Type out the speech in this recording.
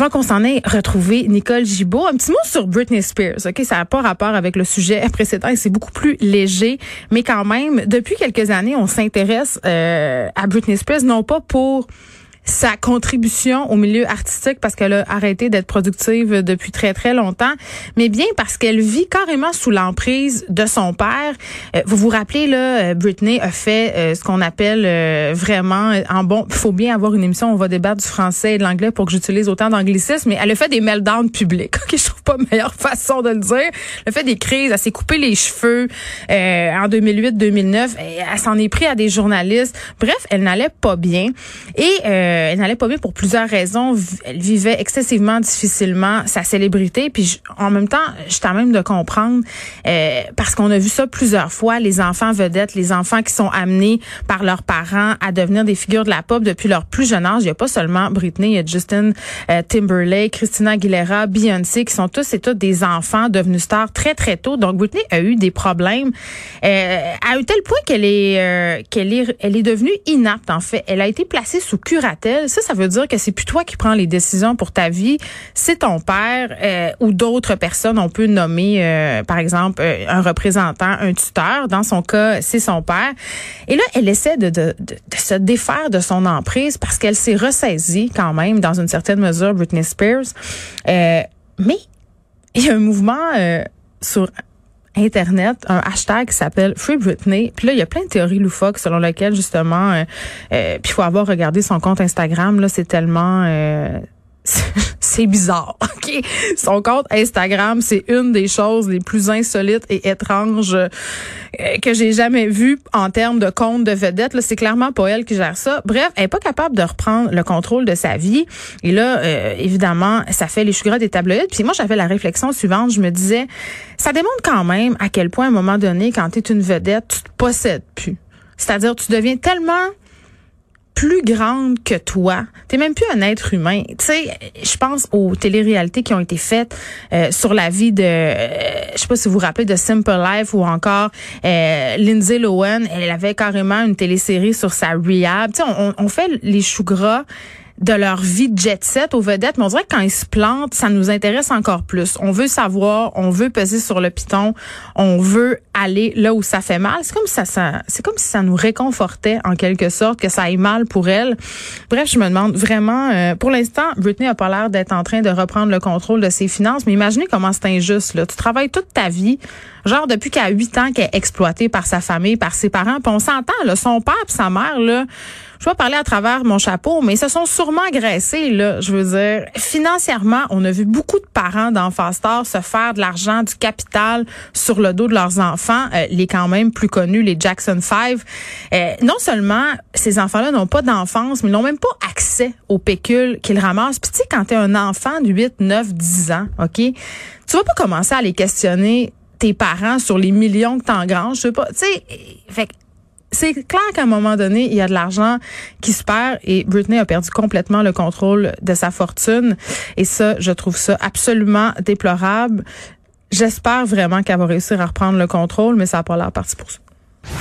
Avant qu'on s'en ait retrouvé Nicole Gibault, un petit mot sur Britney Spears. Ok, ça n'a pas rapport avec le sujet précédent et c'est beaucoup plus léger, mais quand même, depuis quelques années, on s'intéresse euh, à Britney Spears non pas pour sa contribution au milieu artistique parce qu'elle a arrêté d'être productive depuis très très longtemps, mais bien parce qu'elle vit carrément sous l'emprise de son père. Euh, vous vous rappelez là, euh, Britney a fait euh, ce qu'on appelle vraiment en bon. Faut bien avoir une émission. On va débattre du français et de l'anglais pour que j'utilise autant d'anglicisme, mais elle a fait des meltdowns publics. Ok, je trouve pas meilleure façon de le dire. Elle a fait des crises. Elle s'est coupé les cheveux en 2008-2009. Elle s'en est pris à des journalistes. Bref, elle n'allait pas bien et euh, elle n'allait pas bien pour plusieurs raisons. Elle vivait excessivement difficilement sa célébrité. Puis en même temps, je t'en même de comprendre euh, parce qu'on a vu ça plusieurs fois. Les enfants vedettes, les enfants qui sont amenés par leurs parents à devenir des figures de la pop depuis leur plus jeune âge. Il n'y a pas seulement Britney, il y a Justin euh, Timberlake, Christina Aguilera, Beyoncé, qui sont tous et toutes des enfants devenus stars très très tôt. Donc Britney a eu des problèmes à un tel point qu'elle est qu'elle est elle est devenue inapte en fait. Elle a été placée sous curatelle ça, ça veut dire que c'est plus toi qui prends les décisions pour ta vie, c'est ton père euh, ou d'autres personnes. On peut nommer, euh, par exemple, euh, un représentant, un tuteur. Dans son cas, c'est son père. Et là, elle essaie de, de, de, se défaire de son emprise parce qu'elle s'est ressaisie quand même, dans une certaine mesure, Britney Spears. mais il y a un mouvement sur Internet un hashtag qui s'appelle Free Britney. Puis là, il y a plein de théories loufoques selon lesquelles justement, euh, euh, puis faut avoir regardé son compte Instagram. Là, c'est tellement euh, c'est bizarre. OK, son compte Instagram, c'est une des choses les plus insolites et étranges euh, que j'ai jamais vues en termes de compte de vedette. c'est clairement pas elle qui gère ça. Bref, elle est pas capable de reprendre le contrôle de sa vie. Et là, euh, évidemment, ça fait les chugras des tabloïds. Puis moi, j'avais la réflexion suivante. Je me disais, ça démontre quand même à quel point, à un moment donné, quand tu es une vedette, tu te possèdes plus. C'est-à-dire, tu deviens tellement plus grande que toi. T'es même plus un être humain. Tu sais, je pense aux téléréalités qui ont été faites euh, sur la vie de, euh, je sais pas si vous vous rappelez de Simple Life ou encore euh, Lindsay Lohan. Elle avait carrément une télésérie sur sa rehab. Tu sais, on, on fait les choux gras de leur vie de jet set aux vedettes, mais on dirait que quand ils se plantent, ça nous intéresse encore plus. On veut savoir, on veut peser sur le piton, on veut aller là où ça fait mal. C'est comme ça, ça c'est comme si ça nous réconfortait en quelque sorte que ça aille mal pour elle. Bref, je me demande vraiment. Euh, pour l'instant, Britney a pas l'air d'être en train de reprendre le contrôle de ses finances, mais imaginez comment c'est injuste. Là. Tu travailles toute ta vie, genre depuis a 8 ans qu'elle est exploitée par sa famille, par ses parents, puis on s'entend, là, son père sa mère là je vais parler à travers mon chapeau, mais ils se sont sûrement agressés, là. Je veux dire, financièrement, on a vu beaucoup de parents d'enfants stars se faire de l'argent, du capital sur le dos de leurs enfants, euh, les quand même plus connus, les Jackson 5. Euh, non seulement ces enfants-là n'ont pas d'enfance, mais ils n'ont même pas accès au pécule qu'ils ramassent. Puis tu sais, quand t'es un enfant de 8, 9, 10 ans, OK, tu vas pas commencer à les questionner tes parents sur les millions que t'engranges. Je sais pas, tu sais, fait c'est clair qu'à un moment donné, il y a de l'argent qui se perd et Britney a perdu complètement le contrôle de sa fortune. Et ça, je trouve ça absolument déplorable. J'espère vraiment qu'elle va réussir à reprendre le contrôle, mais ça n'a pas l'air parti pour ça.